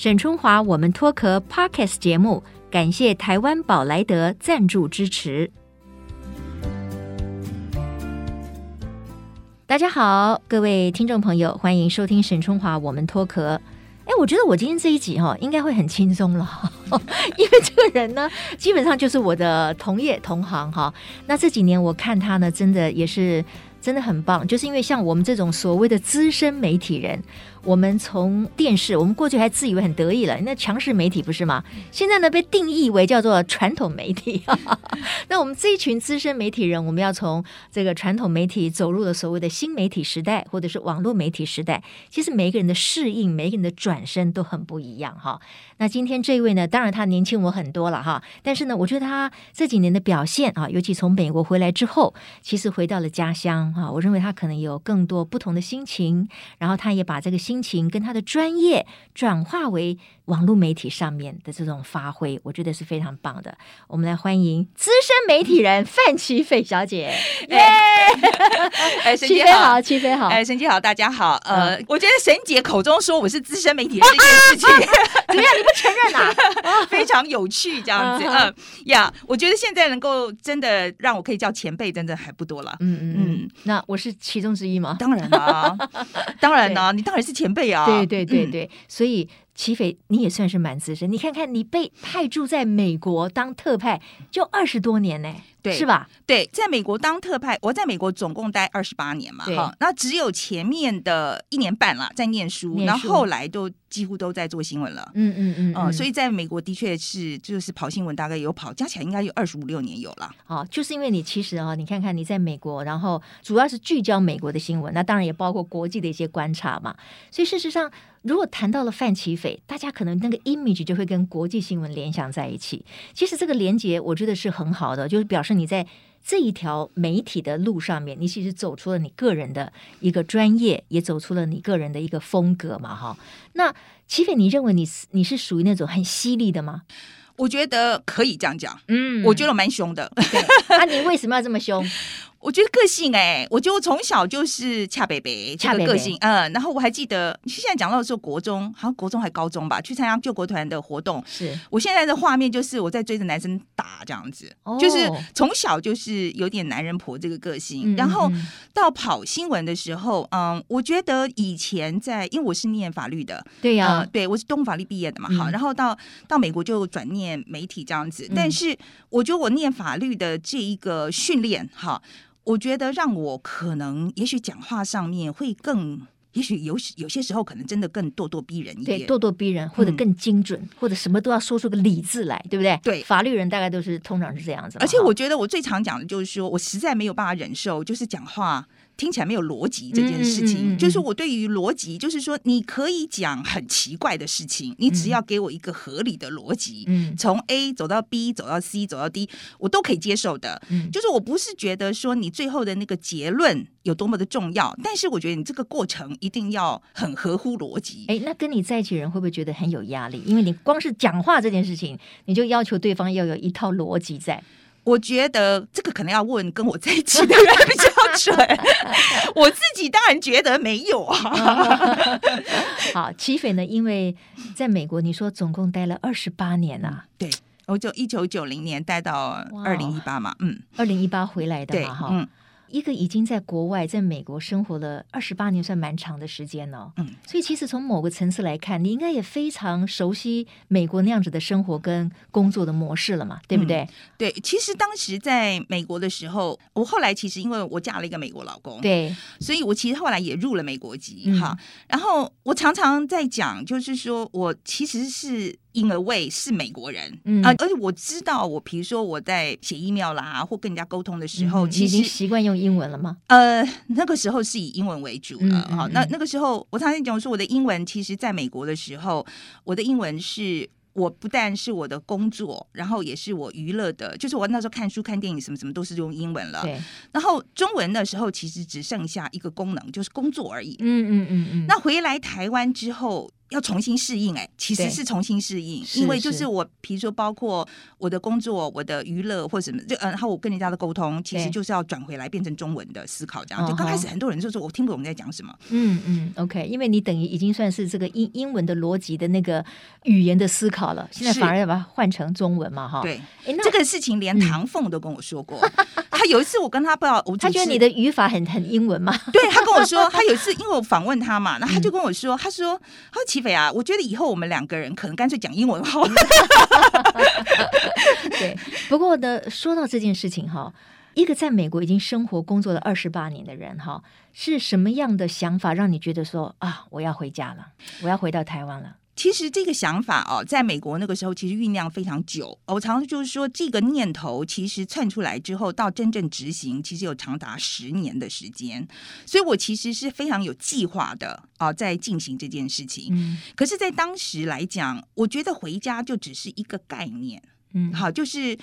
沈春华，我们脱壳 Podcast 节目，感谢台湾宝莱德赞助支持。大家好，各位听众朋友，欢迎收听沈春华，我们脱壳。哎，我觉得我今天这一集哈，应该会很轻松了，因为这个人呢，基本上就是我的同业同行哈。那这几年我看他呢，真的也是。真的很棒，就是因为像我们这种所谓的资深媒体人。我们从电视，我们过去还自以为很得意了，那强势媒体不是吗？现在呢，被定义为叫做传统媒体。那我们这一群资深媒体人，我们要从这个传统媒体走入了所谓的新媒体时代，或者是网络媒体时代。其实每一个人的适应，每一个人的转身都很不一样哈。那今天这一位呢，当然他年轻我很多了哈，但是呢，我觉得他这几年的表现啊，尤其从美国回来之后，其实回到了家乡哈，我认为他可能有更多不同的心情，然后他也把这个。心情跟他的专业转化为网络媒体上面的这种发挥，我觉得是非常棒的。我们来欢迎资深媒体人范琪斐小姐。耶！哎，沈姐好，琪斐好，哎，沈姐好，大家好。呃，我觉得沈姐口中说我是资深媒体人这件事情，怎么样？你不承认啊？非常有趣，这样子。嗯呀，我觉得现在能够真的让我可以叫前辈，真的还不多了。嗯嗯嗯。那我是其中之一吗？当然了，当然了，你当然是。前辈啊，对对对对，嗯、所以琪斐你也算是蛮资深。你看看，你被派驻在美国当特派，就二十多年呢，对，是吧？对，在美国当特派，我在美国总共待二十八年嘛，哈，那只有前面的一年半了在念书，念书，然后后来都几乎都在做新闻了，嗯嗯嗯，嗯，所以在美国的确是就是跑新闻，大概有跑加起来应该有二十五六年有了。哦，就是因为你其实啊，你看看你在美国，然后主要是聚焦美国的新闻，那当然也包括国际的一些观察嘛。所以事实上，如果谈到了范奇斐，大家可能那个 image 就会跟国际新闻联想在一起。其实这个连接，我觉得是很好的，就是表示你在。这一条媒体的路上面，你其实走出了你个人的一个专业，也走出了你个人的一个风格嘛，哈。那奇斐，你认为你是你是属于那种很犀利的吗？我觉得可以这样讲，嗯，我觉得蛮凶的。那、啊、你为什么要这么凶？我觉得个性哎、欸，我觉得我从小就是恰北北，恰个个性，嗯，然后我还记得，现在讲到的时候，国中好像国中还高中吧，去参加救国团的活动，是。我现在的画面就是我在追着男生打这样子，哦、就是从小就是有点男人婆这个个性，嗯、然后到跑新闻的时候，嗯，我觉得以前在，因为我是念法律的，对呀、对我是东法律毕业的嘛，好，然后到到美国就转念媒体这样子，嗯、但是我觉得我念法律的这一个训练，哈。我觉得让我可能，也许讲话上面会更，也许有有些时候可能真的更咄咄逼人一点，对，咄咄逼人，或者更精准，嗯、或者什么都要说出个理字来，对不对？对，法律人大概都是通常是这样子。而且我觉得我最常讲的就是说，我实在没有办法忍受，就是讲话。听起来没有逻辑这件事情，嗯嗯嗯嗯、就是我对于逻辑，就是说你可以讲很奇怪的事情，你只要给我一个合理的逻辑，嗯，从 A 走到 B，走到 C，走到 D，我都可以接受的。嗯，就是我不是觉得说你最后的那个结论有多么的重要，但是我觉得你这个过程一定要很合乎逻辑。哎，那跟你在一起人会不会觉得很有压力？因为你光是讲话这件事情，你就要求对方要有一套逻辑在。我觉得这个可能要问跟我在一起的人比较准，我自己当然觉得没有啊。好，齐斐呢？因为在美国，你说总共待了二十八年啊。对，我就一九九零年待到二零一八嘛，嗯，二零一八回来的嘛，哈，嗯。一个已经在国外，在美国生活了二十八年，算蛮长的时间了。嗯，所以其实从某个层次来看，你应该也非常熟悉美国那样子的生活跟工作的模式了嘛，对不对？嗯、对，其实当时在美国的时候，我后来其实因为我嫁了一个美国老公，对，所以我其实后来也入了美国籍哈。嗯、然后我常常在讲，就是说我其实是。因为是美国人，嗯啊，而且我知道，我比如说我在写 email 啦，或跟人家沟通的时候，其实已经习惯用英文了吗？呃，那个时候是以英文为主了，哈。那那个时候，我常常讲说，我的英文其实在美国的时候，我的英文是我不但是我的工作，然后也是我娱乐的，就是我那时候看书、看电影什么什么都是用英文了。对。然后中文的时候，其实只剩下一个功能，就是工作而已。嗯嗯嗯嗯。那回来台湾之后。要重新适应，哎，其实是重新适应，因为就是我，比如说包括我的工作、我的娱乐或什么，就嗯，然后我跟人家的沟通，其实就是要转回来变成中文的思考，这样。就刚开始很多人就说我听不懂你在讲什么，嗯嗯，OK，因为你等于已经算是这个英英文的逻辑的那个语言的思考了，现在反而要把它换成中文嘛，哈。对，这个事情连唐凤都跟我说过。他有一次我跟他不知道，我他觉得你的语法很很英文嘛？对，他跟我说，他有一次因为我访问他嘛，然后他就跟我说，他说，他说齐斐啊，我觉得以后我们两个人可能干脆讲英文好了。对，不过呢，说到这件事情哈，一个在美国已经生活工作了二十八年的人哈，是什么样的想法让你觉得说啊，我要回家了，我要回到台湾了？其实这个想法哦，在美国那个时候其实酝酿非常久。我常常就是说，这个念头其实窜出来之后，到真正执行，其实有长达十年的时间。所以我其实是非常有计划的啊，在进行这件事情。嗯。可是，在当时来讲，我觉得回家就只是一个概念。嗯。好，就是。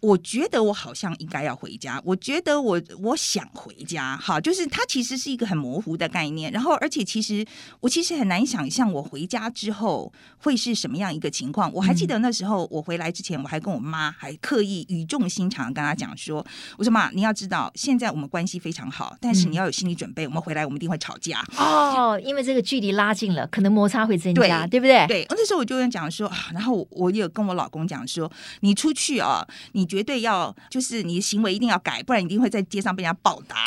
我觉得我好像应该要回家。我觉得我我想回家，哈，就是它其实是一个很模糊的概念。然后，而且其实我其实很难想象我回家之后会是什么样一个情况。我还记得那时候我回来之前，我还跟我妈还刻意语重心长跟她讲说：“我说妈，你要知道，现在我们关系非常好，但是你要有心理准备，我们回来我们一定会吵架。”哦，因为这个距离拉近了，可能摩擦会增加，对，对不对？对。那时候我就跟讲说，然后我也跟我老公讲说：“你出去啊，你。”绝对要，就是你的行为一定要改，不然一定会在街上被人家暴打。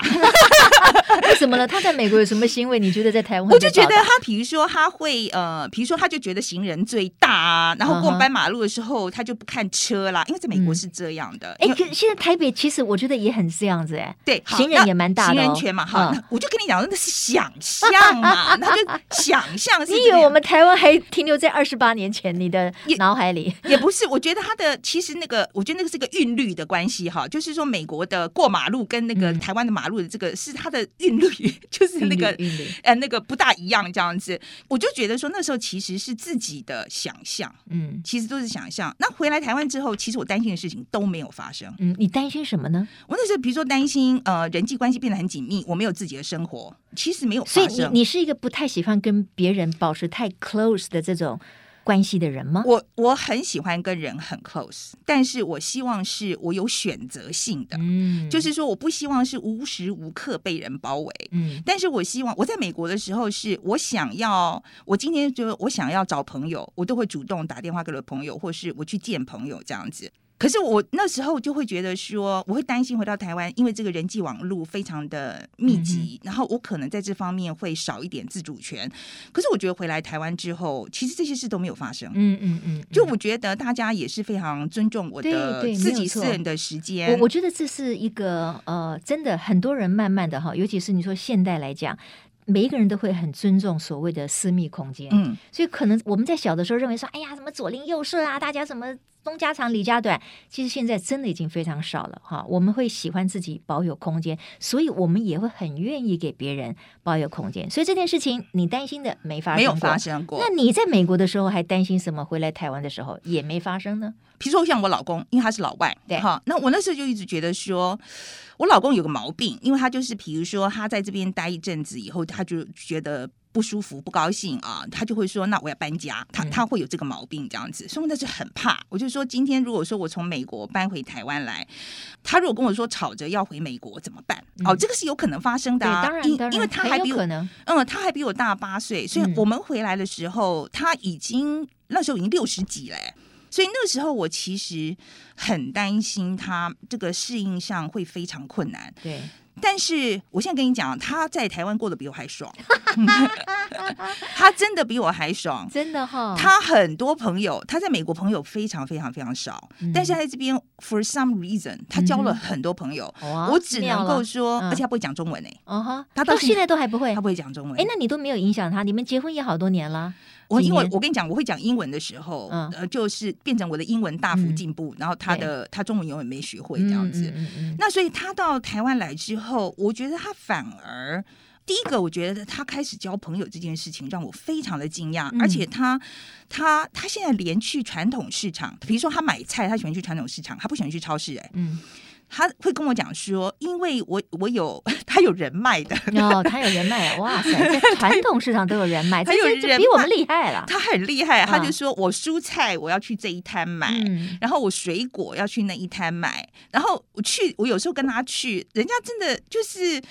为什么呢？他在美国有什么行为？你觉得在台湾？我就觉得他，比如说他会呃，比如说他就觉得行人最大啊，然后过斑马路的时候他就不看车啦，因为在美国是这样的。哎、嗯，可现在台北其实我觉得也很这样子哎，对，行人也蛮大的、哦，行人权嘛哈、嗯。我就跟你讲，那是想象嘛，他就想象是。你以为我们台湾还停留在二十八年前你的脑海里？也，也不是，我觉得他的其实那个，我觉得那个是个韵律的关系哈，就是说美国的过马路跟那个台湾的马路的这个是它的韵律，就是那个呃那个不大一样这样子。我就觉得说那时候其实是自己的想象，嗯，其实都是想象。那回来台湾之后，其实我担心的事情都没有发生。嗯，你担心什么呢？我那时候比如说担心呃人际关系变得很紧密，我没有自己的生活，其实没有发生。所以你你是一个不太喜欢跟别人保持太 close 的这种。关系的人吗？我我很喜欢跟人很 close，但是我希望是我有选择性的，嗯，就是说我不希望是无时无刻被人包围，嗯，但是我希望我在美国的时候是我想要，我今天就我想要找朋友，我都会主动打电话给我的朋友，或是我去见朋友这样子。可是我那时候就会觉得说，我会担心回到台湾，因为这个人际网络非常的密集，嗯，然后我可能在这方面会少一点自主权。可是我觉得回来台湾之后，其实这些事都没有发生。嗯嗯嗯，就我觉得大家也是非常尊重我的自己私人的时间。我我觉得这是一个呃，真的很多人慢慢的哈，尤其是你说现代来讲。每一个人都会很尊重所谓的私密空间，嗯，所以可能我们在小的时候认为说，哎呀，什么左邻右舍啊，大家什么东家长李家短，其实现在真的已经非常少了哈。我们会喜欢自己保有空间，所以我们也会很愿意给别人保有空间。所以这件事情你担心的没发生过，没有发生过。那你在美国的时候还担心什么？回来台湾的时候也没发生呢？比如说像我老公，因为他是老外，对哈，那我那时候就一直觉得说。我老公有个毛病，因为他就是，比如说他在这边待一阵子以后，他就觉得不舒服、不高兴啊，他就会说：“那我要搬家。”他他会有这个毛病，这样子，所以那是很怕。我就说，今天如果说我从美国搬回台湾来，他如果跟我说吵着要回美国怎么办？哦，这个是有可能发生的啊，当然，因为他还比我嗯，他还比我大八岁，所以我们回来的时候，他已经那时候已经六十几了。所以那个时候，我其实很担心他这个适应上会非常困难。对，但是我现在跟你讲，他在台湾过得比我还爽，他真的比我还爽，真的哈、哦。他很多朋友，他在美国朋友非常非常非常少，嗯、但是他在这边 for some reason，他交了很多朋友。嗯、我只能够说，而且他不会讲中文呢。哦哈，他到现在都还不会，他不会讲中文。哎，那你都没有影响他？你们结婚也好多年了。我因为我跟你讲，我会讲英文的时候，嗯、呃，就是变成我的英文大幅进步，嗯、然后他的他中文永远没学会这样子。那所以他到台湾来之后，我觉得他反而第一个，我觉得他开始交朋友这件事情让我非常的惊讶，嗯、而且他他他现在连去传统市场，比如说他买菜，他喜欢去传统市场，他不喜欢去超市，哎，嗯。他会跟我讲说，因为我我有 他有人脉的。哦，他有人脉，哇塞，在传统市场都有人脉，他有人比我们厉害了。他很厉害，他就说我蔬菜我要去这一摊买，嗯、然后我水果要去那一摊买，然后我去，我有时候跟他去，人家真的就是。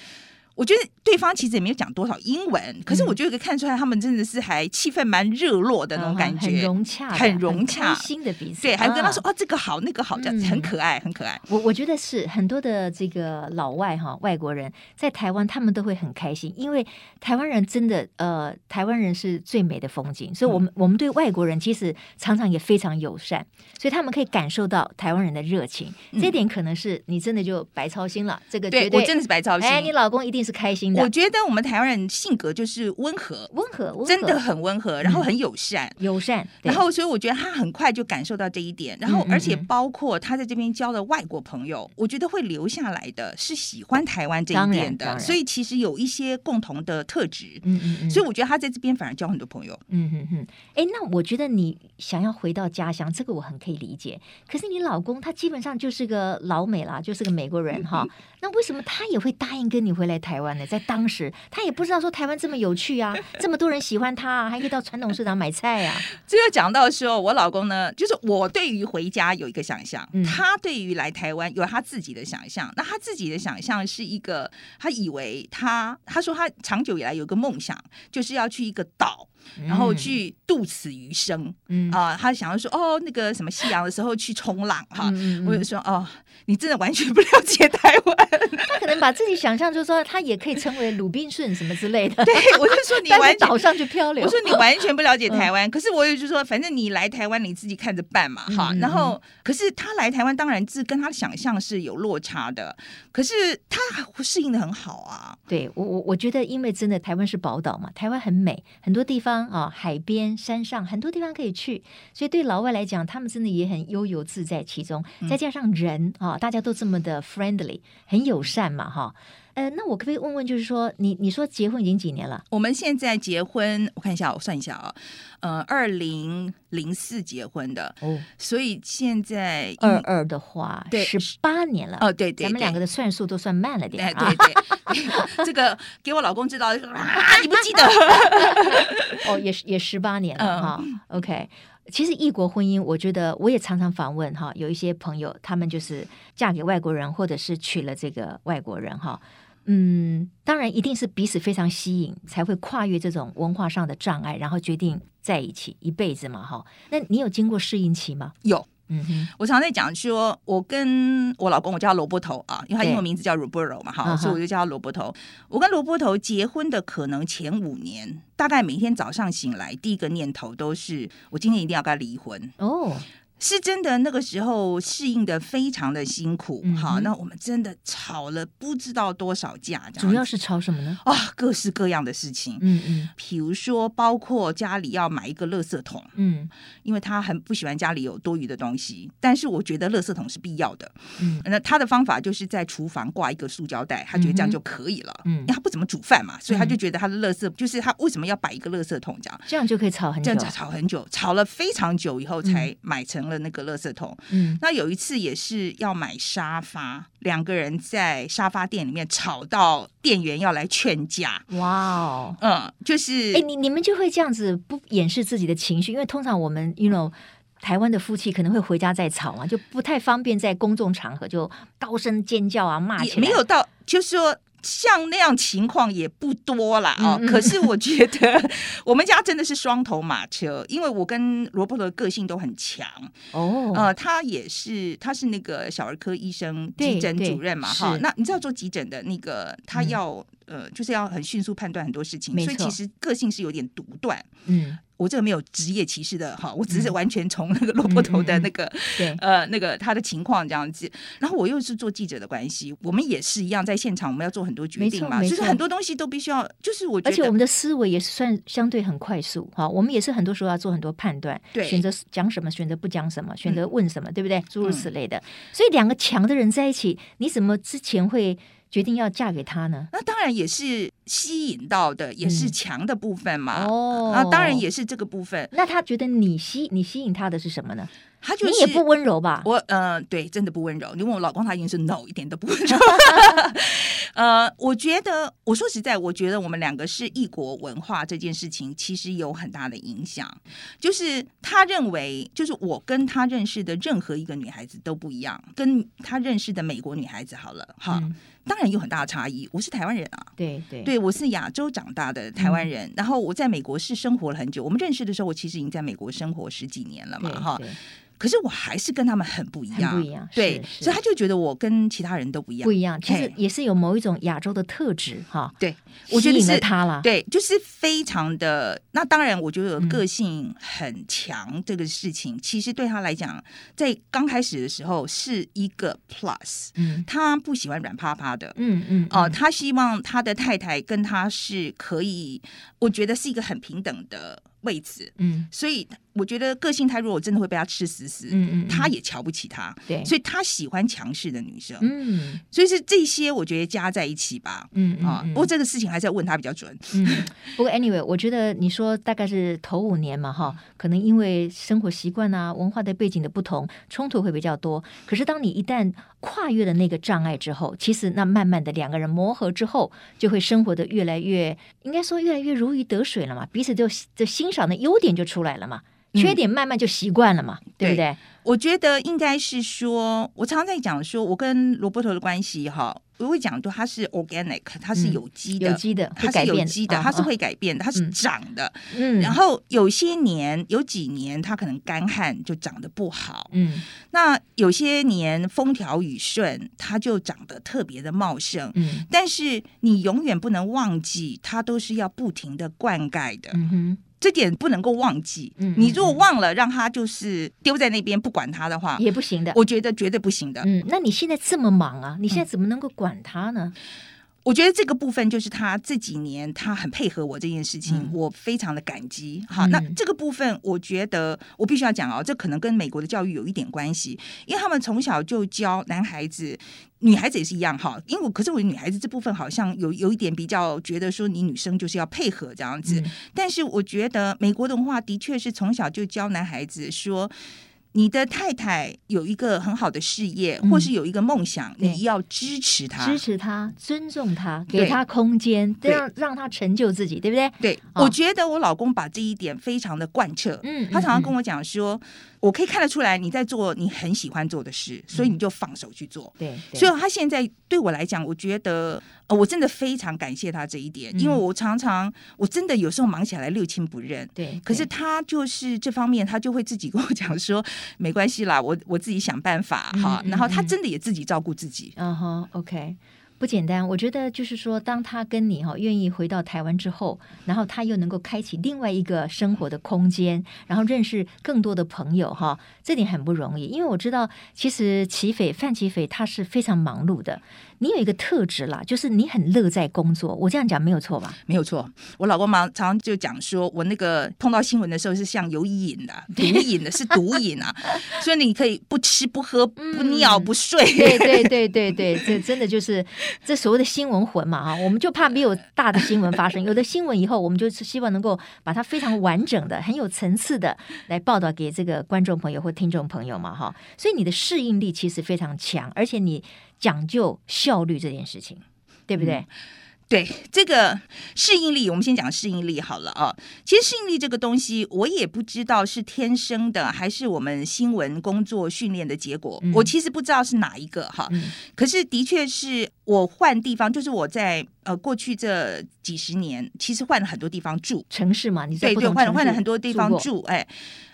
我觉得对方其实也没有讲多少英文，嗯、可是我觉得可以看出来，他们真的是还气氛蛮热络的那种感觉，很融洽，很融洽，新的彼此。对，还跟他说、啊、哦，这个好，那个好，这样子很可爱，很可爱。我我觉得是很多的这个老外哈，外国人在台湾，他们都会很开心，因为台湾人真的呃，台湾人是最美的风景，所以我们、嗯、我们对外国人其实常常也非常友善，所以他们可以感受到台湾人的热情。嗯、这点可能是你真的就白操心了，这个绝对，对我真的是白操心。哎，你老公一定是。是开心的，我觉得我们台湾人性格就是温和，温和，温和，真的很温和，然后很友善，嗯、友善。然后，所以我觉得他很快就感受到这一点。然后，而且包括他在这边交的外国朋友，嗯嗯嗯，我觉得会留下来的是喜欢台湾这一点的。所以，其实有一些共同的特质。嗯嗯嗯。所以，我觉得他在这边反而交很多朋友。嗯嗯嗯。哎，那我觉得你想要回到家乡，这个我很可以理解。可是，你老公他基本上就是个老美啦，就是个美国人哈。嗯、那为什么他也会答应跟你回来台湾呢？在当时。他也不知道说台湾这么有趣啊，这么多人喜欢他，啊，还可以到传统市场买菜啊。这又讲到说，我老公呢，就是我对于回家有一个想象，嗯、他对于来台湾有他自己的想象。那他自己的想象是一个，他以为他他说他长久以来有个梦想，就是要去一个岛。然后去度此余生，嗯啊，他想要说哦，那个什么夕阳的时候去冲浪哈，我就说哦，你真的完全不了解台湾。他可能把自己想象就是说，他也可以成为鲁滨逊什么之类的。对，我就说你 完岛上去漂流。我说你完全不了解台湾，可是我也就说，反正你来台湾你自己看着办嘛哈。然后，可是他来台湾当然是跟他想象是有落差的，可是他适应的很好啊。对我我我觉得，因为真的台湾是宝岛嘛，台湾很美，很多地方。啊，海边、山上很多地方可以去，所以对老外来讲，他们真的也很悠游自在其中。再加上人啊，大家都这么的 friendly，很友善嘛，哈。呃，那我可不可以问问，就是说，你你说结婚已经几年了？我们现在结婚，我看一下，我算一下啊，呃，二零零四结婚的，哦，所以现在二二的话，对，十八年了。哦，对对，咱们两个的算数都算慢了点。哎对对，这个给我老公知道，啊，你不记得？哦，也是也十八年了哈。OK，其实异国婚姻，我觉得我也常常访问哈，有一些朋友，他们就是嫁给外国人，或者是娶了这个外国人哈。嗯，当然一定是彼此非常吸引，才会跨越这种文化上的障碍，然后决定在一起一辈子嘛哈。那你有经过适应期吗？有。嗯哼，我常在讲说，我跟我老公，我叫他萝卜头啊，因为他英文名字叫 Roberto 嘛，哈，所以我就叫他萝卜头。我跟萝卜头结婚的可能前五年，大概每天早上醒来，第一个念头都是我今天一定要跟他离婚哦。是真的，那个时候适应的非常的辛苦，嗯、好，那我们真的吵了不知道多少架，主要是吵什么呢？啊、哦，各式各样的事情，嗯嗯，比如说包括家里要买一个垃圾桶，嗯，因为他很不喜欢家里有多余的东西，但是我觉得垃圾桶是必要的，嗯，那他的方法就是在厨房挂一个塑胶袋，他觉得这样就可以了，嗯，因为他不怎么煮饭嘛，所以他就觉得他的垃圾就是他为什么要摆一个垃圾桶这样，这样就可以吵很久，这样吵很久，吵了非常久以后才买成了那个。垃圾桶，嗯，那有一次也是要买沙发，两个人在沙发店里面吵到店员要来劝架，哇哦，嗯，就是，哎，你你们就会这样子不掩饰自己的情绪，因为通常我们，you know，台湾的夫妻可能会回家再吵嘛，就不太方便在公众场合就高声尖叫啊，骂起来，没有到，就是说。像那样情况也不多啦。啊、哦，嗯嗯，可是我觉得我们家真的是双头马车，因为我跟罗伯特的个性都很强哦，呃，他也是，他是那个小儿科医生急诊主任嘛，哈，那你知道做急诊的那个他要、嗯、呃，就是要很迅速判断很多事情，所以其实个性是有点独断，嗯。我这个没有职业歧视的哈，我只是完全从那个萝卜头的那个、嗯嗯、呃那个他的情况这样子，然后我又是做记者的关系，我们也是一样在现场，我们要做很多决定嘛，就是很多东西都必须要，就是我觉得，而且我们的思维也是算相对很快速哈，我们也是很多时候要做很多判断，对，选择讲什么，选择不讲什么，选择问什么，嗯、对不对？诸如此类的，所以两个强的人在一起，你怎么之前会？决定要嫁给他呢？那当然也是吸引到的，也是强的部分嘛。哦，那当然也是这个部分。那他觉得你吸你吸引他的是什么呢？他就是你也不温柔吧？我呃，对，真的不温柔。你问我老公，他已经是 no，一点都不温柔。呃，我觉得，我说实在，我觉得我们两个是异国文化这件事情，其实有很大的影响。就是他认为，就是我跟他认识的任何一个女孩子都不一样，跟他认识的美国女孩子好了，哈。嗯当然有很大的差异。我是台湾人啊，对对对，我是亚洲长大的台湾人，嗯。然后我在美国是生活了很久。我们认识的时候，我其实已经在美国生活十几年了嘛，哈。可是我还是跟他们很不一样，不一样。对，所以他就觉得我跟其他人都不一样，不一样。其实也是有某一种亚洲的特质哈。对，我觉得是他了。对，就是非常的。那当然，我觉得个性很强这个事情，嗯，其实对他来讲，在刚开始的时候是一个 plus。嗯，他不喜欢软趴趴的。嗯嗯。哦，呃，他希望他的太太跟他是可以，我觉得是一个很平等的位置。嗯，所以。我觉得个性太弱，我真的会被他吃死死。嗯嗯，他也瞧不起他，对，所以他喜欢强势的女生。嗯，所以是这些，我觉得加在一起吧。嗯啊、嗯，不过这个事情还是要问他比较准。嗯，不过 anyway，我觉得你说大概是头五年嘛，哈，可能因为生活习惯啊、文化的背景的不同，冲突会比较多。可是当你一旦跨越了那个障碍之后，其实那慢慢的两个人磨合之后，就会生活的越来越，应该说越来越如鱼得水了嘛，彼此就就欣赏的优点就出来了嘛。缺点慢慢就习惯了嘛，嗯、对不对？我觉得应该是说，我常常在讲说，我跟罗伯特的关系哈，我会讲说他是 organic，他是有机的，嗯、有机的，它是有机的，它是会改变的，它是长的。嗯，然后有些年有几年它可能干旱就长得不好，嗯，那有些年风调雨顺，它就长得特别的茂盛，嗯，但是你永远不能忘记，它都是要不停的灌溉的，嗯哼。这点不能够忘记。嗯，你如果忘了，让他就是丢在那边不管他的话，也不行的。我觉得绝对不行的。嗯，那你现在这么忙啊，你现在怎么能够管他呢？嗯我觉得这个部分就是他这几年他很配合我这件事情，嗯、我非常的感激。好，那这个部分我觉得我必须要讲哦，这可能跟美国的教育有一点关系，因为他们从小就教男孩子、女孩子也是一样哈。因为我可是我女孩子这部分好像有有一点比较觉得说你女生就是要配合这样子，嗯、但是我觉得美国的文化的确是从小就教男孩子说。你的太太有一个很好的事业，嗯、或是有一个梦想，你要支持她，支持她，尊重她，给她空间，这样让她成就自己，对不对？对，哦、我觉得我老公把这一点非常的贯彻。嗯，他常常跟我讲说。嗯嗯我可以看得出来你在做你很喜欢做的事，所以你就放手去做。对，所以他现在对我来讲，我觉得呃，我真的非常感谢他这一点，因为我常常我真的有时候忙起来六亲不认。对，可是他就是这方面，他就会自己跟我讲说，没关系啦，我我自己想办法哈。然后他真的也自己照顾自己。嗯哼，OK。不简单，我觉得就是说，当他跟你哈愿意回到台湾之后，然后他又能够开启另外一个生活的空间，然后认识更多的朋友哈，这点很不容易。因为我知道，其实齐斐范齐斐他是非常忙碌的。你有一个特质啦，就是你很乐在工作。我这样讲没有错吧？没有错。我老公嘛，常常就讲说，我那个碰到新闻的时候是像有瘾的，毒瘾的，是毒瘾啊。所以你可以不吃不喝不尿不睡。嗯、对对对对对，这真的就是这所谓的新闻魂嘛哈。我们就怕没有大的新闻发生，有的新闻以后，我们就是希望能够把它非常完整的、很有层次的来报道给这个观众朋友或听众朋友嘛哈。所以你的适应力其实非常强，而且你。讲究效率这件事情，对不对？嗯、对这个适应力，我们先讲适应力好了啊。其实适应力这个东西，我也不知道是天生的，还是我们新闻工作训练的结果。嗯、我其实不知道是哪一个哈。嗯、可是的确是我换地方，就是我在呃过去这几十年，其实换了很多地方住城市嘛。你在对对换了换了很多地方住，哎，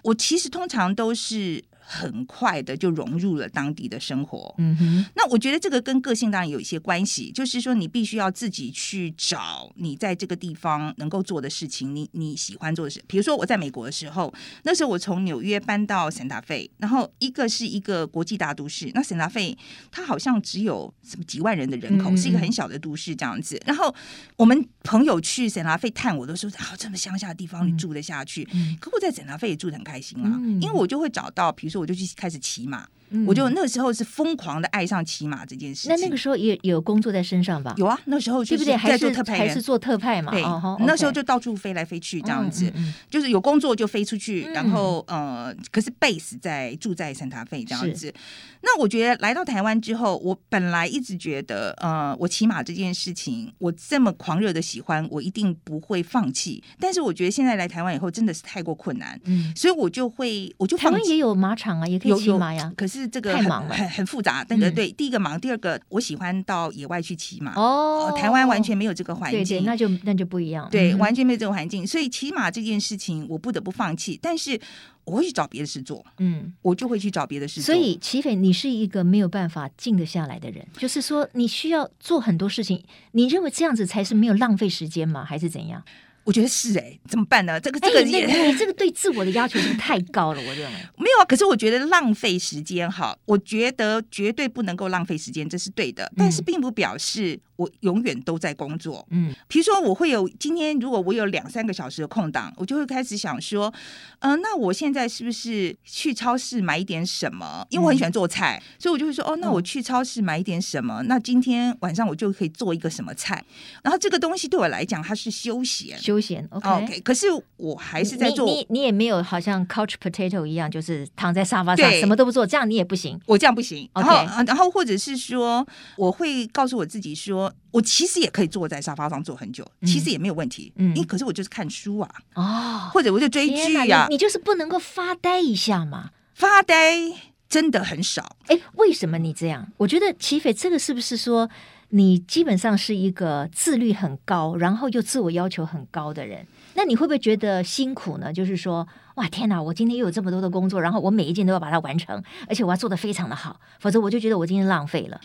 我其实通常都是。很快的就融入了当地的生活。嗯哼，那我觉得这个跟个性当然有一些关系，就是说你必须要自己去找你在这个地方能够做的事情，你你喜欢做的事。比如说我在美国的时候，那时候我从纽约搬到圣达费，然后一个是一个国际大都市，那圣达费它好像只有什么几万人的人口，是一个很小的都市这样子。然后我们朋友去圣达费探我都说，好，这么乡下的地方你住得下去？可我在圣达费也住得很开心啊，因为我就会找到，比如说。我就去开始骑马，嗯、我就那个时候是疯狂的爱上骑马这件事情。那那个时候也有工作在身上吧？有啊，那时候对不对？还是还是做特派嘛？对，哦、那时候就到处飞来飞去这样子，就是有工作就飞出去，嗯、然后呃，可是 base 在住在圣塔费这样子。那我觉得来到台湾之后，我本来一直觉得呃，我骑马这件事情，我这么狂热的喜欢，我一定不会放弃。但是我觉得现在来台湾以后真的是太过困难，嗯，所以我就会我就。台湾也有马场啊，也可以骑马呀。可是这个太忙了，很很复杂。那个对，第一个忙，第二个我喜欢到野外去骑马。哦，台湾完全没有这个环境，对对，那就那就不一样。对，完全没有这个环境，所以骑马这件事情我不得不放弃。但是我会去找别的事做，嗯，我就会去找别的事做。所以齐斐，你是一个没有办法静得下来的人，就是说你需要做很多事情。你认为这样子才是没有浪费时间吗？还是怎样？我觉得是哎、欸，怎么办呢？这个这个也，这个对自我的要求是太高了，我认为 没有啊。可是我觉得浪费时间哈，我觉得绝对不能够浪费时间，这是对的。但是并不表示我永远都在工作。嗯，比如说我会有今天，如果我有两三个小时的空档，我就会开始想说，嗯、呃，那我现在是不是去超市买一点什么？因为我很喜欢做菜，嗯、所以我就会说，哦，那我去超市买一点什么？那今天晚上我就可以做一个什么菜？然后这个东西对我来讲，它是休闲。休闲，OK，, 可是我还是在做。你你，你也没有好像 couch potato 一样，就是躺在沙发上什么都不做，这样你也不行。我这样不行。然后，然后或者是说，我会告诉我自己说，我其实也可以坐在沙发上坐很久，嗯、其实也没有问题。嗯，因为可是我就是看书啊，哦，或者我就追剧呀、啊。你就是不能够发呆一下嘛？发呆真的很少。哎，为什么你这样？我觉得齐斐这个是不是说？你基本上是一个自律很高，然后又自我要求很高的人，那你会不会觉得辛苦呢？就是说，哇，天哪，我今天又有这么多的工作，然后我每一件都要把它完成，而且我要做得非常的好，否则我就觉得我今天浪费了。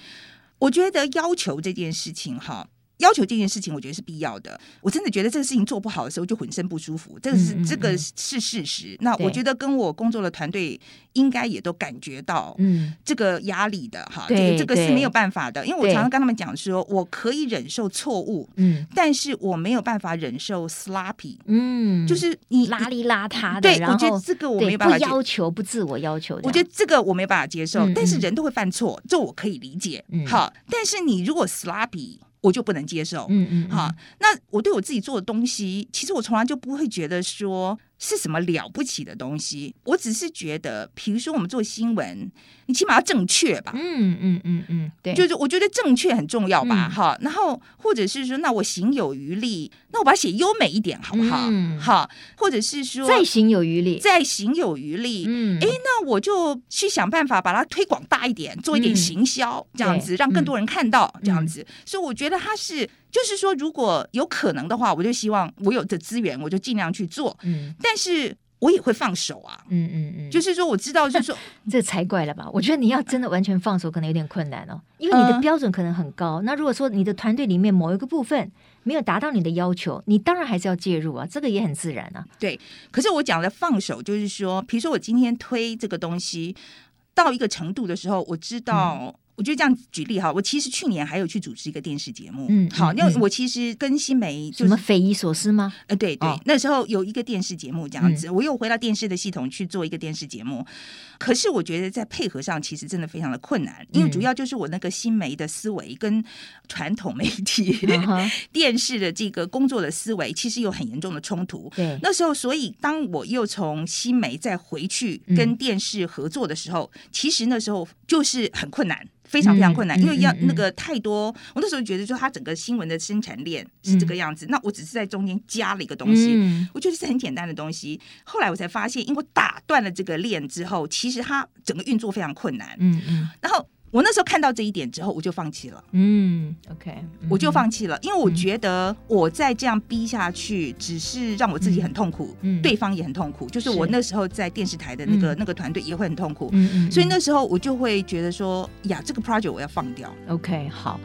我觉得要求这件事情，哈。要求这件事情，我觉得是必要的。我真的觉得这个事情做不好的时候，就浑身不舒服。这个是嗯嗯嗯这个是事实。那我觉得跟我工作的团队应该也都感觉到嗯这个压力的哈。这个这个是没有办法的，因为我常常跟他们讲说，我可以忍受错误，嗯，但是我没有办法忍受 sloppy，嗯，就是你邋里邋遢的。对，我觉得这个我没有办法不要求，不自我要求。我觉得这个我没办法接受，但是人都会犯错，这我可以理解。好，但是你如果 sloppy。我就不能接受，嗯嗯，好，那我对我自己做的东西，其实我从来就不会觉得说。是什么了不起的东西？我只是觉得，比如说我们做新闻，你起码要正确吧？嗯嗯嗯嗯，对，就是我觉得正确很重要吧？哈，然后或者是说，那我行有余力，那我把它写优美一点，好不好？好，或者是说再行有余力，再行有余力，嗯，哎，那我就去想办法把它推广大一点，做一点行销，这样子让更多人看到，这样子。所以我觉得它是。就是说，如果有可能的话，我就希望我有的资源，我就尽量去做。嗯，但是我也会放手啊。嗯嗯嗯，就是说，我知道，就是说，这才怪了吧？我觉得你要真的完全放手，可能有点困难哦，因为你的标准可能很高。嗯、那如果说你的团队里面某一个部分没有达到你的要求，你当然还是要介入啊，这个也很自然啊。对，可是我讲的放手，就是说，比如说我今天推这个东西到一个程度的时候，我知道。嗯我就这样举例哈，我其实去年还有去主持一个电视节目，嗯，好，因为我其实跟新媒什么匪夷所思吗？呃，对对，那时候有一个电视节目这样子，我又回到电视的系统去做一个电视节目，可是我觉得在配合上其实真的非常的困难，因为主要就是我那个新媒的思维跟传统媒体 电视的这个工作的思维其实有很严重的冲突。对，那时候所以当我又从新媒再回去跟电视合作的时候，其实那时候就是很困难。非常非常困难，因为要那个太多。我那时候觉得，就它整个新闻的生产链是这个样子，那我只是在中间加了一个东西，我觉得是很简单的东西。后来我才发现，因为我打断了这个链之后，其实它整个运作非常困难。嗯嗯，然后。我那时候看到这一点之后，我就放弃了。嗯，OK，我就放弃了，因为我觉得我再这样逼下去，只是让我自己很痛苦，嗯，对方也很痛苦。就是我那时候在电视台的那个那个团队也会很痛苦。嗯嗯，所以那时候我就会觉得说，呀，这个 project 我要放掉。OK，好。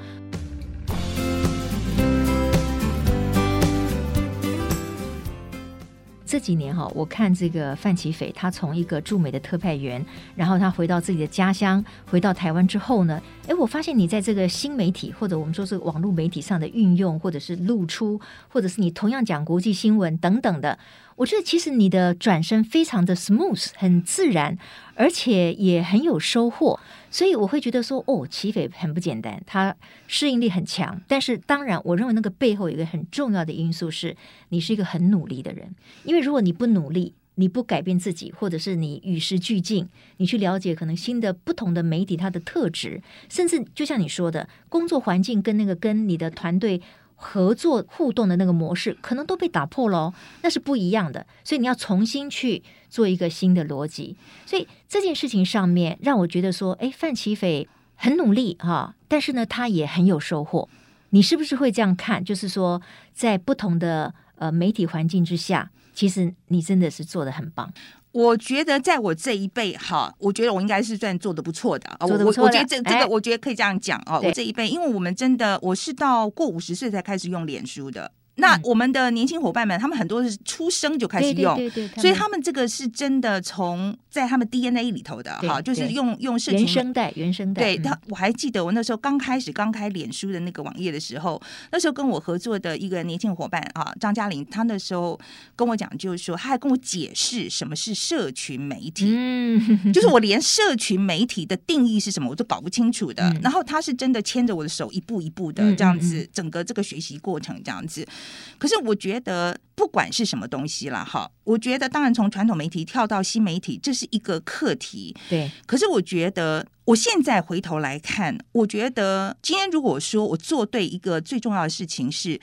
这几年哈，我看这个范奇斐，他从一个驻美的特派员，然后他回到自己的家乡，回到台湾之后呢，哎，我发现你在这个新媒体或者我们说是网络媒体上的运用，或者是露出，或者是你同样讲国际新闻等等的，我觉得其实你的转身非常的 smooth，很自然，而且也很有收获。所以我会觉得说，哦，齐斐很不简单，他适应力很强。但是当然，我认为那个背后有一个很重要的因素是，你是一个很努力的人。因为如果你不努力，你不改变自己，或者是你与时俱进，你去了解可能新的不同的媒体它的特质，甚至就像你说的，工作环境跟那个跟你的团队合作互动的那个模式，可能都被打破了，那是不一样的。所以你要重新去。做一个新的逻辑，所以这件事情上面让我觉得说，哎，范齐斐很努力哈，但是呢，他也很有收获。你是不是会这样看？就是说，在不同的呃媒体环境之下，其实你真的是做得很棒。我觉得在我这一辈哈，我觉得我应该是算做的不错的。做得不错的。我我觉得这这个，我觉得可以这样讲哦。我这一辈，因为我们真的，我是到过五十岁才开始用脸书的。那我们的年轻伙伴们，他们很多是出生就开始用，对对对，所以他们这个是真的从在他们 DNA 里头的哈，就是用用社群原生代原生代。对他，我还记得我那时候刚开始刚开脸书的那个网页的时候，那时候跟我合作的一个年轻伙伴啊，张嘉玲，他那时候跟我讲，就是说他还跟我解释什么是社群媒体，嗯，就是我连社群媒体的定义是什么我都搞不清楚的。然后他是真的牵着我的手一步一步的这样子，整个这个学习过程这样子。可是我觉得，不管是什么东西了，哈，我觉得当然从传统媒体跳到新媒体，这是一个课题。对。可是我觉得，我现在回头来看，我觉得今天如果说我做对一个最重要的事情是，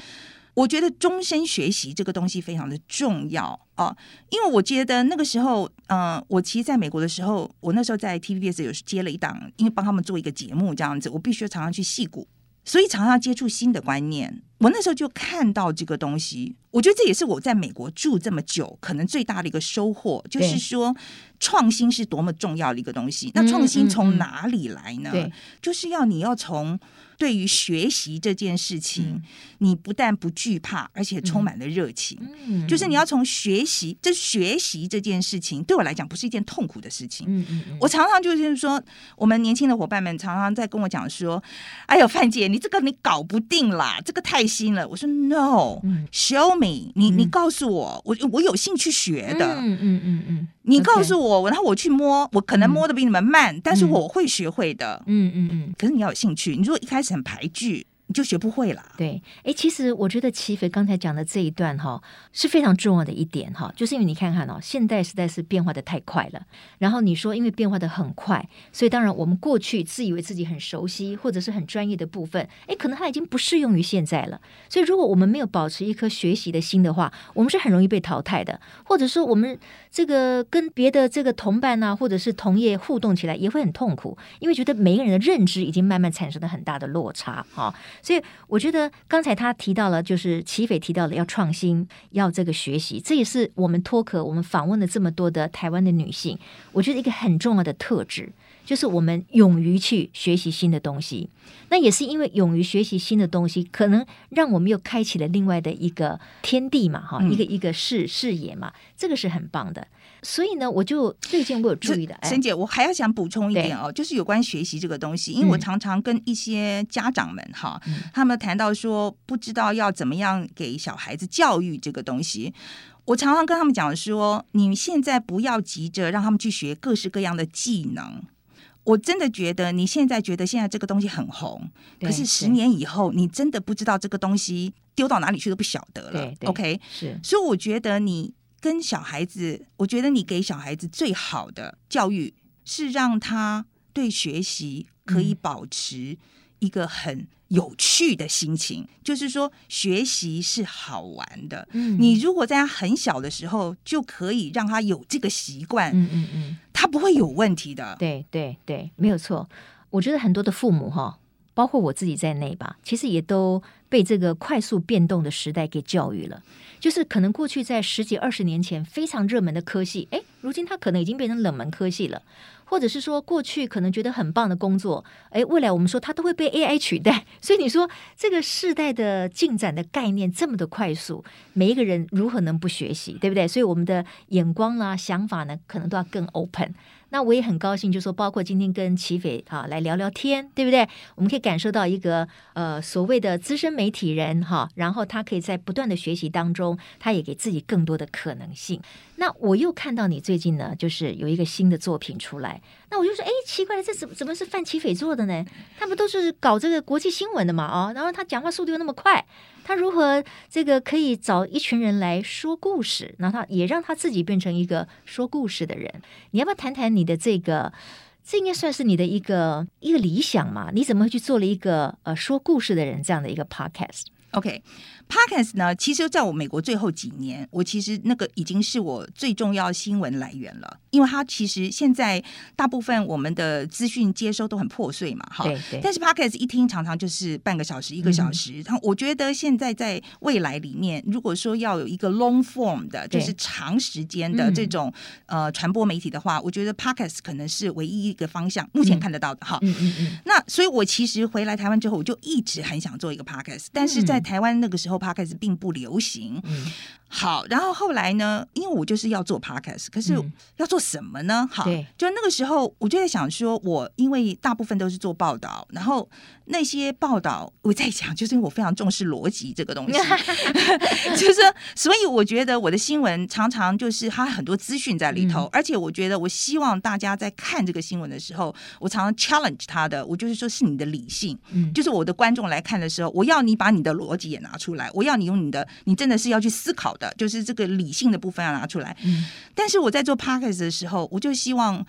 我觉得终身学习这个东西非常的重要啊，因为我觉得那个时候，嗯、呃，我其实在美国的时候，我那时候在 TVBS 有接了一档，因为帮他们做一个节目这样子，我必须要常常去戏谷。所以常常接触新的观念，我那时候就看到这个东西，我觉得这也是我在美国住这么久可能最大的一个收获，就是说创新是多么重要的一个东西。那创新从哪里来呢？对，就是要你要从。对于学习这件事情，嗯、你不但不惧怕，而且充满了热情。嗯，就是你要从学习，这学习这件事情对我来讲不是一件痛苦的事情。嗯嗯，嗯我常常就是说，我们年轻的伙伴们常常在跟我讲说：“哎呦，范姐，你这个你搞不定啦，这个太新了。”我说：“No，show me，你你告诉我，我我有兴趣学的。”嗯嗯嗯嗯。你告诉我.然后我去摸，我可能摸的比你们慢，嗯、但是我会学会的。嗯嗯嗯。可是你要有兴趣，你如果一开始很排拒。你就学不会了。对，哎，其实我觉得齐飞刚才讲的这一段哈是非常重要的一点哈，就是因为你看看哦，现代实在是变化的太快了。然后你说，因为变化的很快，所以当然我们过去自以为自己很熟悉或者是很专业的部分，哎，可能它已经不适用于现在了。所以如果我们没有保持一颗学习的心的话，我们是很容易被淘汰的。或者说，我们这个跟别的这个同伴啊，或者是同业互动起来也会很痛苦，因为觉得每个人的认知已经慢慢产生了很大的落差哈。所以我觉得刚才他提到了，就是齐斐提到了要创新，要这个学习，这也是我们脱壳我们访问了这么多的台湾的女性，我觉得一个很重要的特质，就是我们勇于去学习新的东西。那也是因为勇于学习新的东西，可能让我们又开启了另外的一个天地嘛，哈，一个一个视视野嘛，这个是很棒的。所以呢，我就最近我有注意的，沈姐，我还要想补充一点哦，就是有关学习这个东西，因为我常常跟一些家长们哈，嗯、他们谈到说不知道要怎么样给小孩子教育这个东西，我常常跟他们讲说，你现在不要急着让他们去学各式各样的技能，我真的觉得你现在觉得现在这个东西很红，可是十年以后你真的不知道这个东西丢到哪里去都不晓得了。OK，是，所以我觉得你。跟小孩子，我觉得你给小孩子最好的教育是让他对学习可以保持一个很有趣的心情，嗯、就是说学习是好玩的。嗯，你如果在他很小的时候就可以让他有这个习惯，嗯嗯嗯，他不会有问题的。对对对，没有错。我觉得很多的父母哈，包括我自己在内吧，其实也都。被这个快速变动的时代给教育了。就是可能过去在十几二十年前非常热门的科系，哎，如今它可能已经变成冷门科系了。或者是说，过去可能觉得很棒的工作，诶，未来我们说它都会被 AI 取代。所以你说这个世代的进展的概念这么的快速，每一个人如何能不学习，对不对？所以我们的眼光啦、想法呢，可能都要更 open。那我也很高兴，就说包括今天跟齐斐啊来聊聊天，对不对？我们可以感受到一个呃所谓的资深媒体人哈，然后他可以在不断的学习当中，他也给自己更多的可能性。那我又看到你最最近呢，就是有一个新的作品出来，那我就说，哎，奇怪了，这怎么怎么是范奇斐做的呢？他不都是搞这个国际新闻的嘛？哦，然后他讲话速度又那么快，他如何这个可以找一群人来说故事？然后他也让他自己变成一个说故事的人。你要不要谈谈你的这个？这应该算是你的一个一个理想嘛？你怎么去做了一个呃说故事的人这样的一个 podcast？OK。Podcast 呢，其实在我美国最后几年，我其实那个已经是我最重要新闻来源了，因为它其实现在大部分我们的资讯接收都很破碎嘛，哈。但是 Podcast 一听常常就是半个小时、一个小时。然后我觉得现在在未来里面，如果说要有一个 long form 的，就是长时间的这种呃传播媒体的话，我觉得 Podcast 可能是唯一一个方向，目前看得到的哈。嗯嗯嗯。那所以，我其实回来台湾之后，我就一直很想做一个 Podcast，但是在台湾那个时候。它开始并不流行好，然后后来呢？因为我就是要做 podcast，可是要做什么呢？好，就那个时候我就在想说，我因为大部分都是做报道，然后那些报道我在想，就是因为我非常重视逻辑这个东西 就是所以我觉得我的新闻常常就是它很多资讯在里头，嗯、而且我觉得我希望大家在看这个新闻的时候，我常常 challenge 他的，我就是说是你的理性，嗯，就是我的观众来看的时候，我要你把你的逻辑也拿出来，我要你用你的，你真的是要去思考的。就是这个理性的部分要拿出来，嗯，但是我在做 podcast 的时候，我就希望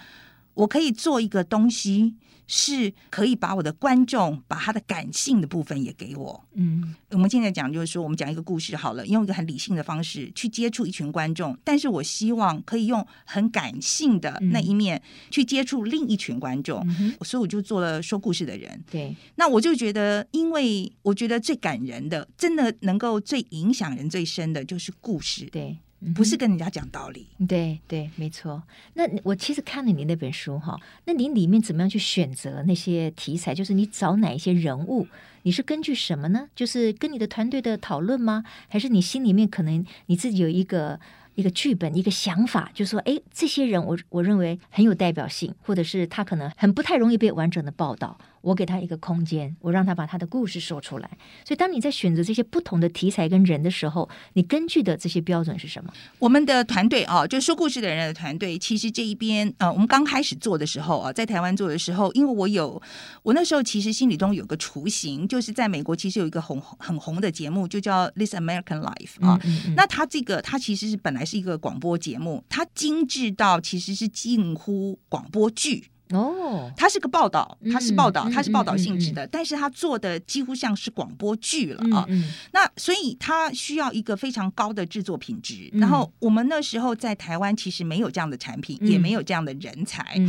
我可以做一个东西，是可以把我的观众把他的感性的部分也给我。嗯，我们现在讲就是说，我们讲一个故事好了，用一个很理性的方式去接触一群观众，但是我希望可以用很感性的那一面去接触另一群观众，嗯，所以我就做了说故事的人。对，那我就觉得，因为我觉得最感人的，真的能够最影响人最深的就是故事。对。不是跟人家讲道理，嗯、对对，没错。那我其实看了你那本书哈，那你里面怎么样去选择那些题材？就是你找哪一些人物？你是根据什么呢？就是跟你的团队的讨论吗？还是你心里面可能你自己有一个一个剧本、一个想法，就是说，哎，这些人我我认为很有代表性，或者是他可能很不太容易被完整的报道。我给他一个空间，我让他把他的故事说出来。所以，当你在选择这些不同的题材跟人的时候，你根据的这些标准是什么？我们的团队啊，就说故事的人的团队，其实这一边呃，我们刚开始做的时候啊，在台湾做的时候，因为我有我那时候其实心里中有个雏形，就是在美国其实有一个红很红的节目，就叫《This American Life》啊。嗯嗯嗯。那它这个它其实是本来是一个广播节目，它精致到其实是近乎广播剧。哦，它是个报道，它是报道，它是报道性质的，但是它做的几乎像是广播剧了啊。那所以它需要一个非常高的制作品质。然后我们那时候在台湾其实没有这样的产品，也没有这样的人才，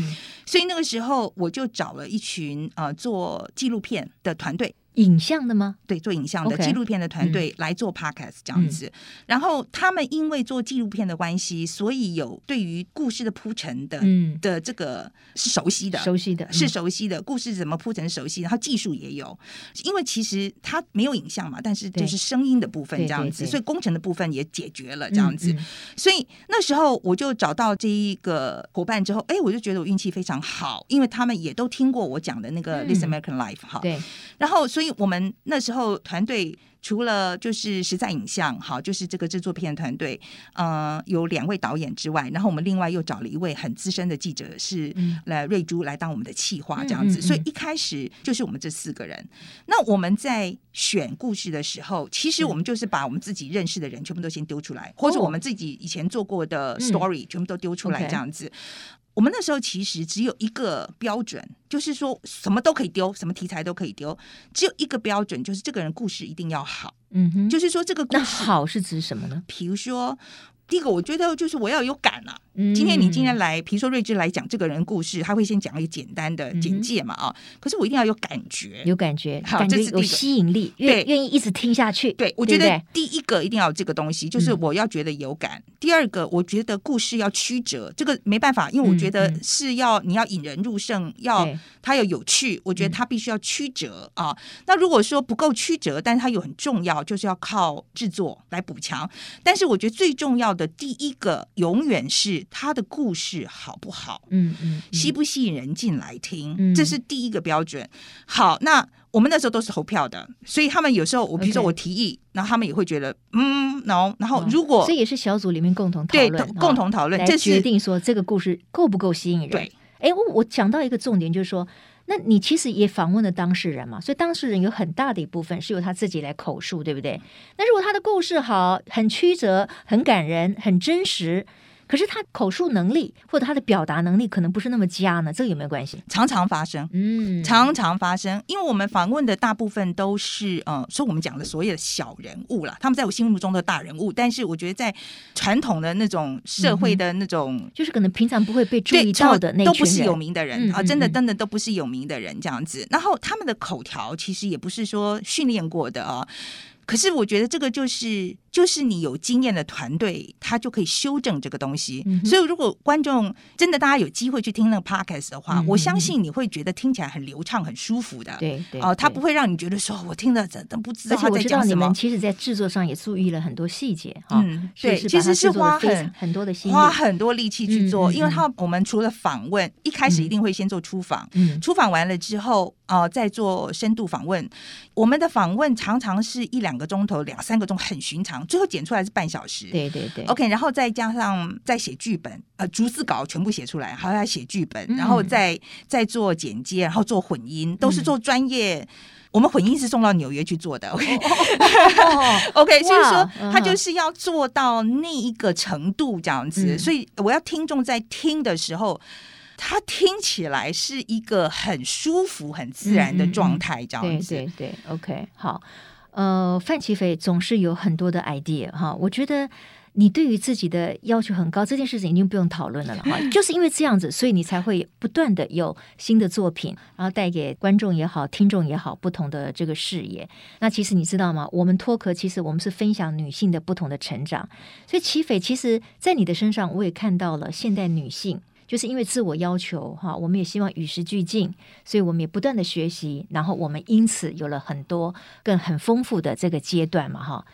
所以那个时候我就找了一群呃做纪录片的团队。影像的吗？对，做影像的纪录片的团队来做 podcast 这样子。然后他们因为做纪录片的关系，所以有对于故事的铺陈的的这个是熟悉的，熟悉的，是熟悉的。故事怎么铺陈熟悉，然后技术也有。因为其实它没有影像嘛，但是就是声音的部分这样子，所以工程的部分也解决了这样子。所以那时候我就找到这一个伙伴之后，哎，我就觉得我运气非常好，因为他们也都听过我讲的那个《This American Life》哈。对，然后所以。我们那时候团队除了就是实在影像，好，就是这个制作片团队，呃，有两位导演之外，然后我们另外又找了一位很资深的记者，是来瑞珠来当我们的企划这样子。所以一开始就是我们这四个人。那我们在选故事的时候，其实我们就是把我们自己认识的人全部都先丢出来，或者我们自己以前做过的 story 全部都丢出来这样子。我们那时候其实只有一个标准，就是说什么都可以丢，什么题材都可以丢，只有一个标准，就是这个人故事一定要好。嗯哼，就是说这个故事好是指什么呢？比如说。第一个，我觉得就是我要有感啊。嗯、今天你今天来，比如说睿智来讲这个人故事，他会先讲一个简单的简介嘛啊。嗯、可是我一定要有感觉，有感觉，好感觉有吸引力，对愿意一直听下去。对，我觉得第一个一定要有这个东西，就是我要觉得有感。嗯、第二个，我觉得故事要曲折，这个没办法，因为我觉得是要你要引人入胜，要它要有趣。我觉得它必须要曲折啊。那如果说不够曲折，但是它又很重要，就是要靠制作来补强。但是我觉得最重要的第一个，永远是他的故事好不好？嗯嗯，吸不吸引人进来听？嗯，这是第一个标准。好，那我们那时候都是投票的，所以他们有时候我比如说我提议，然后他们也会觉得嗯，no。然后如果这也是小组里面共同讨论，对，共同讨论，这决定说这个故事够不够吸引人。对，哎，我我讲到一个重点，就是说。那你其实也访问了当事人嘛，所以当事人有很大的一部分是由他自己来口述，对不对？那如果他的故事好，很曲折，很感人，很真实。可是他口述能力或者他的表达能力可能不是那么佳呢，这个有没有关系？常常发生，嗯，常常发生，因为我们访问的大部分都是呃，说我们讲的所谓的小人物啦，他们在我心目中的大人物，但是我觉得在传统的那种社会的那种，嗯、就是可能平常不会被注意到的那都不是有名的人啊，嗯嗯嗯真的真的都不是有名的人这样子。然后他们的口条其实也不是说训练过的啊。可是我觉得这个就是，就是你有经验的团队，他就可以修正这个东西。嗯、所以如果观众真的大家有机会去听那个 podcast 的话，嗯、我相信你会觉得听起来很流畅、很舒服的。对对哦，他不会让你觉得说我听了真的不知道他在讲什么。而且我知道你们其实，在制作上也注意了很多细节哈。嗯，对，其实是花很很多的心花很多力气去做，嗯、因为他我们除了访问，一开始一定会先做出访，嗯，初访完了之后。哦、呃，在做深度访问，我们的访问常常是一两个钟头、两三个钟，很寻常，最后剪出来是半小时。对对对，OK，然后再加上再写剧本，呃，逐字稿全部写出来，还要写剧本，然后再再做剪接，然后做混音，都是做专业。嗯、我们混音是送到纽约去做的。OK，OK，所以说他就是要做到那一个程度这样子，嗯、所以我要听众在听的时候。他听起来是一个很舒服、很自然的状态，这样子。对对对，OK，好。呃，范奇斐总是有很多的 idea 哈。我觉得你对于自己的要求很高，这件事情已经不用讨论了了哈。就是因为这样子，所以你才会不断的有新的作品，然后带给观众也好、听众也好不同的这个视野。那其实你知道吗？我们脱壳其实我们是分享女性的不同的成长，所以琪斐其实在你的身上，我也看到了现代女性。就是因为自我要求哈，我们也希望与时俱进，所以我们也不断的学习，然后我们因此有了很多更很丰富的这个阶段嘛哈。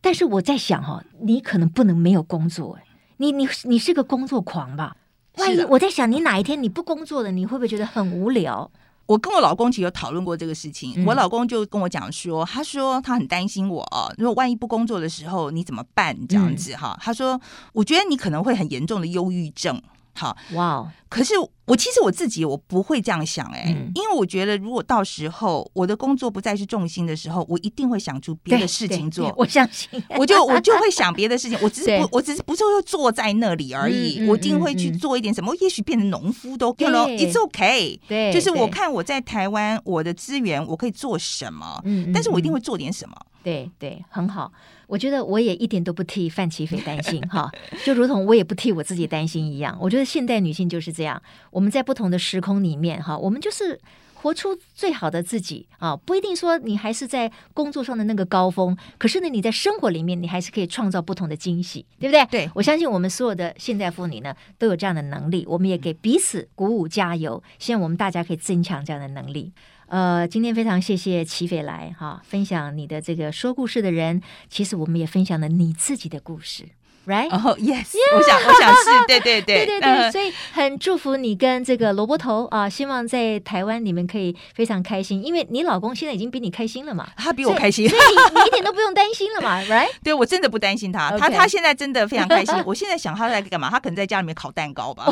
但是我在想哈，你可能不能没有工作，你你你是个工作狂吧？万一我在想，你哪一天你不工作了，你会不会觉得很无聊？我跟我老公其实有讨论过这个事情，嗯、我老公就跟我讲说，他说他很担心我，如果万一不工作的时候你怎么办？这样子哈，嗯、他说我觉得你可能会很严重的忧郁症。好，哇 Wow！可是我其实我自己我不会这样想哎、欸，嗯、因为我觉得如果到时候我的工作不再是重心的时候，我一定会想出别的事情做。我相信，我就我就会想别的事情。我只是不，我只是不是会坐在那里而已。嗯、我一定会去做一点什么，嗯、也许变成农夫都可能。对 It's OK，对，就是我看我在台湾我的资源我可以做什么，嗯，但是我一定会做点什么。对对，很好。我觉得我也一点都不替范琪斐担心哈，就如同我也不替我自己担心一样。我觉得现代女性就是这样，我们在不同的时空里面哈，我们就是活出最好的自己啊。不一定说你还是在工作上的那个高峰，可是呢，你在生活里面你还是可以创造不同的惊喜，对不对？对，我相信我们所有的现代妇女呢都有这样的能力，我们也给彼此鼓舞加油，希望我们大家可以增强这样的能力。呃，今天非常谢谢齐斐来哈，分享你的这个说故事的人。其实我们也分享了你自己的故事，right？哦、oh，yes，我想，我想是，对 对对，对对对，所以很祝福你跟这个萝卜头啊，希望在台湾你们可以非常开心，因为你老公现在已经比你开心了嘛，他比我开心，所以，你，你一点都不用担心了嘛，right？对，我真的不担心他，他.他现在真的非常开心。我现在想他在干嘛？他可能在家里面烤蛋糕吧。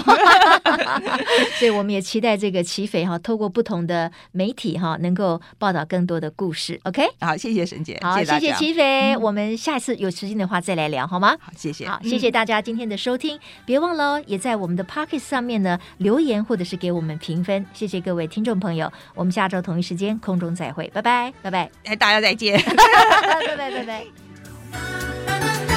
所以我们也期待这个齐斐哈，透过不同的媒体哈，能够报道更多的故事。OK，好，谢谢沈姐，好，谢谢齐斐，嗯、我们下次有时间的话再来聊好吗？好，谢谢，好，谢谢大家今天的收听，别忘了哦，也在我们的 Pocket 上面呢留言或者是给我们评分，谢谢各位听众朋友，我们下周同一时间空中再会，拜拜拜拜，哎，大家再见，拜 拜拜拜。